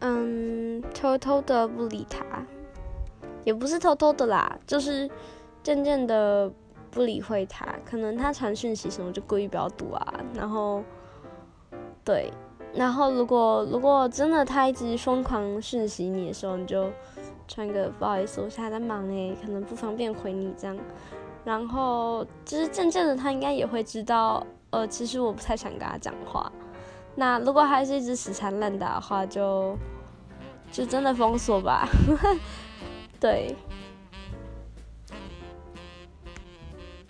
嗯，偷偷的不理他，也不是偷偷的啦，就是渐渐的不理会他。可能他传讯息什么就故意不要读啊，然后对，然后如果如果真的他一直疯狂讯息你的时候，你就传个不好意思，我现在在忙诶，可能不方便回你这样。然后就是渐渐的，他应该也会知道，呃，其实我不太想跟他讲话。那如果还是一直死缠烂打的话，就就真的封锁吧。对，